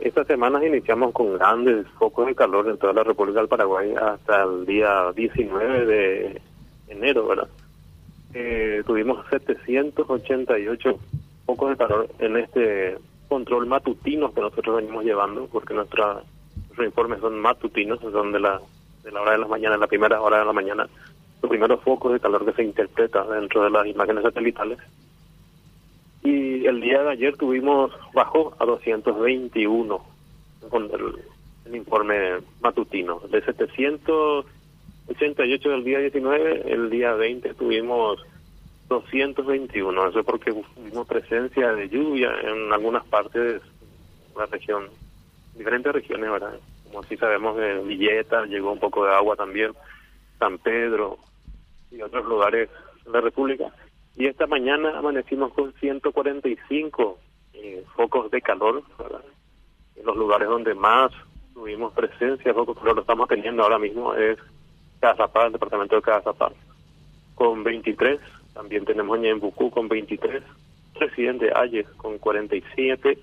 Esta semana iniciamos con grandes focos de calor en toda la República del Paraguay hasta el día 19 de enero, ¿verdad? Eh, tuvimos 788 focos de calor en este control matutino que nosotros venimos llevando, porque nuestra, nuestros informes son matutinos, son de la, de la hora de la mañana, la primera hora de la mañana, los primeros focos de calor que se interpreta dentro de las imágenes satelitales. El día de ayer tuvimos, bajó a 221 con el, informe matutino. De 788 del día 19, el día 20 tuvimos 221. Eso es porque tuvimos presencia de lluvia en algunas partes de la región, diferentes regiones, ¿verdad? Como si sabemos, de Villeta llegó un poco de agua también, San Pedro y otros lugares de la República. Y esta mañana amanecimos con 145 eh, focos de calor. En los lugares donde más tuvimos presencia, focos de calor lo estamos teniendo ahora mismo es Cazapá, el departamento de Cazapá, con 23. También tenemos Ñembucú con 23. Presidente Ayes con 47.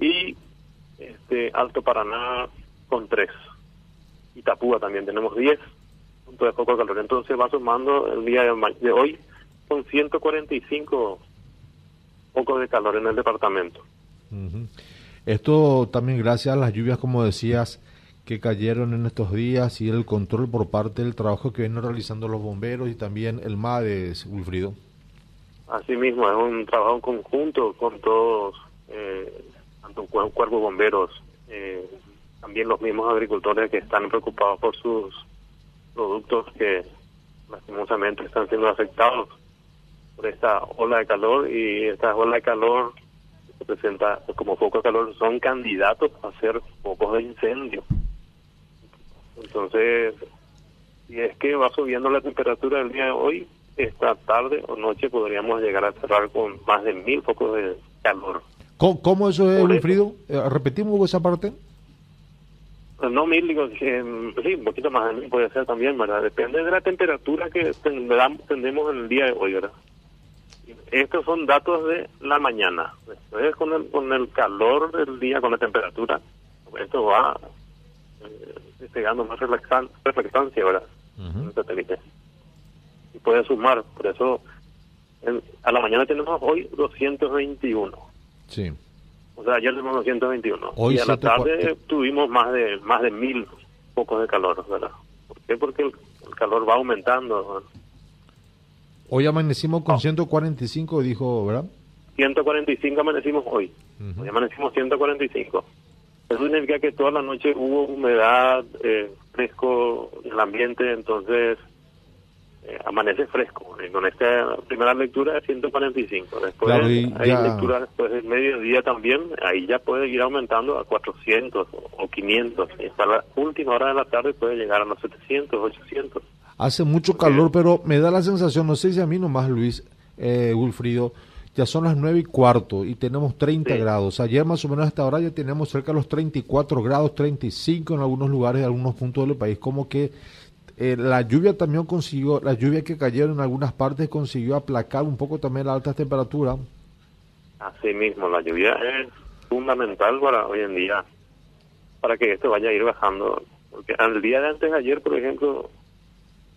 Y este Alto Paraná con 3. Itapúa también tenemos 10 puntos de foco de calor. Entonces va sumando el día de hoy con 145 focos de calor en el departamento. Uh -huh. Esto también gracias a las lluvias, como decías, que cayeron en estos días y el control por parte del trabajo que vienen realizando los bomberos y también el MADES, Wilfrido. Así mismo, es un trabajo en conjunto con todos, eh, tanto cuerpos bomberos, eh, también los mismos agricultores que están preocupados por sus productos que lastimosamente están siendo afectados por esta ola de calor y esta ola de calor se presenta como foco de calor son candidatos a ser focos de incendio. Entonces, si es que va subiendo la temperatura del día de hoy, esta tarde o noche podríamos llegar a cerrar con más de mil focos de calor. ¿Cómo, cómo eso es, Wilfrido? Eh, ¿Repetimos esa parte? No mil, digo, eh, sí, un poquito más de mil puede ser también, ¿verdad? Depende de la temperatura que tendremos en el día de hoy, ¿verdad? Estos son datos de la mañana. Después, con el, con el calor del día, con la temperatura, esto va eh, despegando más reflexan, reflectancia, ¿verdad? Uh -huh. El satélite. Y puede sumar, por eso en, a la mañana tenemos hoy 221. Sí. O sea, ayer tuvimos 221. Hoy y a la tarde tuvimos más de más de mil focos de calor, ¿verdad? ¿Por qué? Porque el, el calor va aumentando. ¿verdad? Hoy amanecimos con oh. 145, dijo, ¿verdad? 145 amanecimos hoy. Uh -huh. Hoy amanecimos 145. Eso significa que toda la noche hubo humedad, eh, fresco en el ambiente, entonces eh, amanece fresco. Y con esta primera lectura es 145. Después claro, hay ya... lectura después del mediodía también, ahí ya puede ir aumentando a 400 o 500. Y hasta la última hora de la tarde puede llegar a los 700, 800. Hace mucho calor, pero me da la sensación, no sé si a mí nomás, Luis, eh, Wilfrido, ya son las nueve y cuarto y tenemos 30 sí. grados. Ayer más o menos hasta ahora ya tenemos cerca de los 34 grados, 35 en algunos lugares, en algunos puntos del país. Como que eh, la lluvia también consiguió, la lluvia que cayeron en algunas partes consiguió aplacar un poco también la alta temperatura. Así mismo, la lluvia es fundamental para hoy en día, para que esto vaya a ir bajando. Porque al día de antes de ayer, por ejemplo,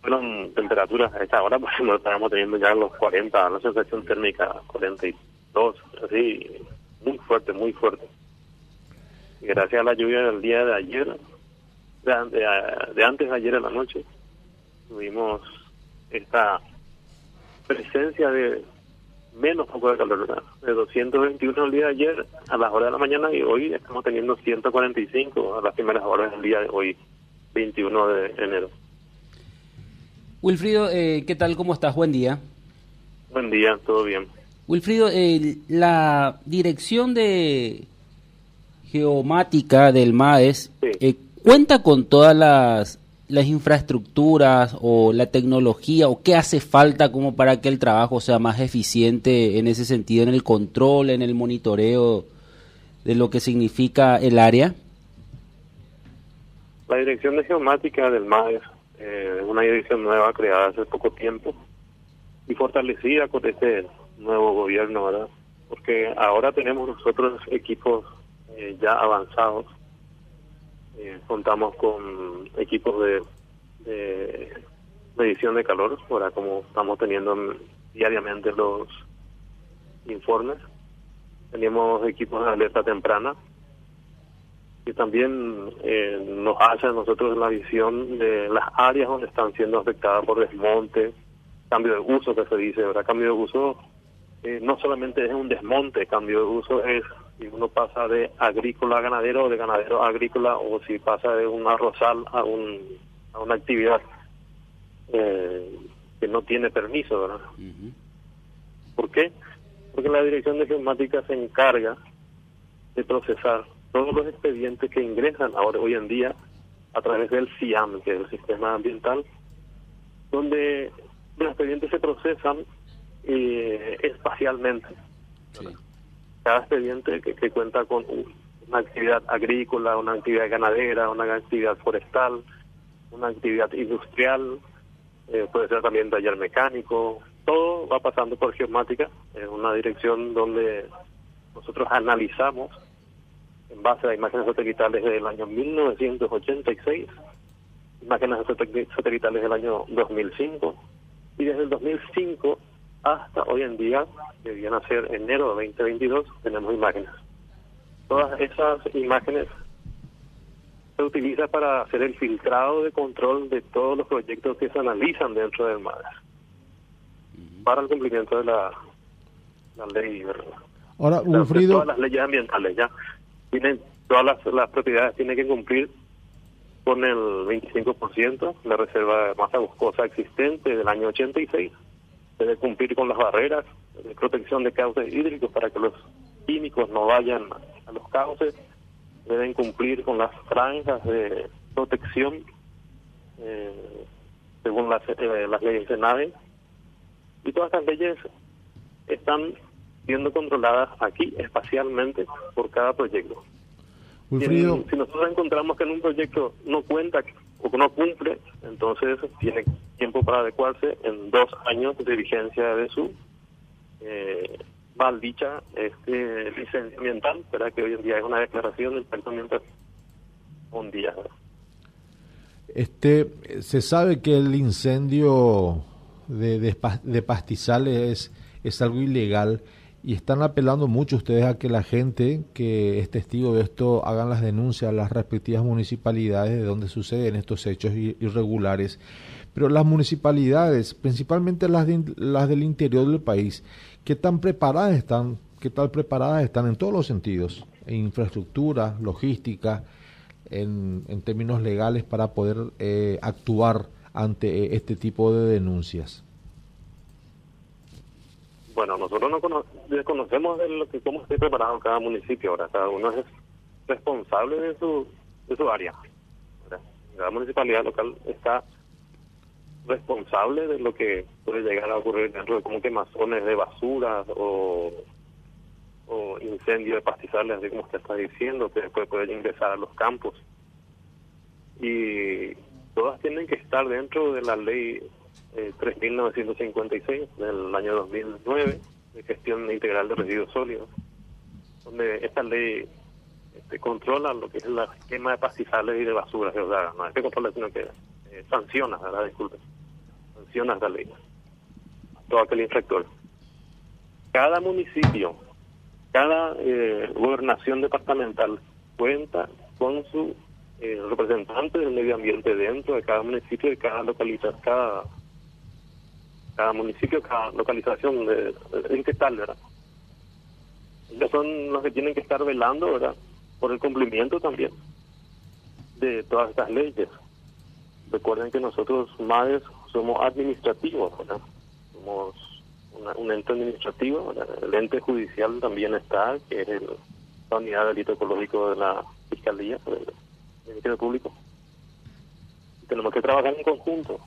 fueron temperaturas a esta hora, por ejemplo, estábamos teniendo ya los 40, la sensación térmica 42, así, muy fuerte, muy fuerte. Gracias a la lluvia del día de ayer, de, de, de antes de ayer en la noche, tuvimos esta presencia de menos poco de calor, ¿verdad? de 221 el día de ayer a las horas de la mañana y hoy estamos teniendo 145 a las primeras horas del día de hoy, 21 de enero. Wilfrido, eh, ¿qué tal? ¿Cómo estás? Buen día. Buen día, todo bien. Wilfrido, eh, la dirección de geomática del MAES sí. eh, cuenta con todas las, las infraestructuras o la tecnología o qué hace falta como para que el trabajo sea más eficiente en ese sentido, en el control, en el monitoreo de lo que significa el área? La dirección de geomática del MAES eh, una dirección nueva creada hace poco tiempo y fortalecida con este nuevo gobierno, ¿verdad? Porque ahora tenemos nosotros equipos eh, ya avanzados. Eh, contamos con equipos de, de medición de calor, ahora como estamos teniendo diariamente los informes. Tenemos equipos de alerta temprana que también eh, nos hace a nosotros la visión de las áreas donde están siendo afectadas por desmonte, cambio de uso que se dice, ¿verdad? Cambio de uso eh, no solamente es un desmonte, cambio de uso es si uno pasa de agrícola a ganadero o de ganadero a agrícola o si pasa de un arrozal a, un, a una actividad eh, que no tiene permiso, ¿verdad? ¿Por qué? Porque la Dirección de Geomática se encarga de procesar todos los expedientes que ingresan ahora hoy en día a través del CIAM, que es el Sistema Ambiental, donde los expedientes se procesan eh, espacialmente. Cada expediente que, que cuenta con una actividad agrícola, una actividad ganadera, una actividad forestal, una actividad industrial, eh, puede ser también taller mecánico, todo va pasando por geomática, en una dirección donde nosotros analizamos en base a imágenes satelitales del año 1986, imágenes satelitales del año 2005, y desde el 2005 hasta hoy en día, que viene a ser enero de 2022, tenemos imágenes. Todas esas imágenes se utilizan para hacer el filtrado de control de todos los proyectos que se analizan dentro del MADES para el cumplimiento de la, la ley. Ahora, Wilfrido... Todas las leyes ambientales ya tienen todas las, las propiedades tienen que cumplir con el 25% la reserva de masa boscosa existente del año 86 debe cumplir con las barreras de protección de cauces hídricos para que los químicos no vayan a los cauces. Deben cumplir con las franjas de protección eh, según las, eh, las leyes de NAVE. Y todas estas leyes están siendo controladas aquí espacialmente por cada proyecto. Si, nosotros encontramos que en un proyecto no cuenta o que no cumple, entonces tiene tiempo para adecuarse en dos años de vigencia de su eh, mal dicha este, licencia ambiental, ¿verdad? que hoy en día es una declaración de impacto ambiental un día. Este, se sabe que el incendio de, de, de pastizales es, es algo ilegal y están apelando mucho ustedes a que la gente que es testigo de esto hagan las denuncias a las respectivas municipalidades de donde suceden estos hechos irregulares. Pero las municipalidades, principalmente las, las del interior del país, ¿qué tan preparadas están? ¿Qué tal preparadas están en todos los sentidos? En infraestructura, logística, en, en términos legales para poder eh, actuar ante eh, este tipo de denuncias. Bueno, nosotros no desconocemos de lo que cómo esté preparado cada municipio. Ahora, cada uno es responsable de su de su área. Cada municipalidad local está responsable de lo que puede llegar a ocurrir dentro de como quemazones de basura o, o incendios de pastizales, así como usted está diciendo, que después puede ingresar a los campos. Y todas tienen que estar dentro de la ley 3.956 eh, del año 2009 de gestión integral de residuos sólidos, donde esta ley este, controla lo que es la quema de pastizales y de basura, o sea, no es que controla, sino que eh, sanciona, ¿verdad? Disculpe, sanciona esta ley, todo aquel infractor. Cada municipio, cada eh, gobernación departamental cuenta con su representante del medio ambiente dentro de cada municipio, de cada localidad, cada cada municipio, cada localización de, en qué tal, ¿verdad? Ellos son los que tienen que estar velando, ¿verdad? Por el cumplimiento también de todas estas leyes. Recuerden que nosotros, MADES, somos administrativos, ¿verdad? Somos un ente administrativo, el ente judicial también está, que es la unidad de delito ecológico de la Fiscalía del Ministerio Público. tenemos que trabajar en conjunto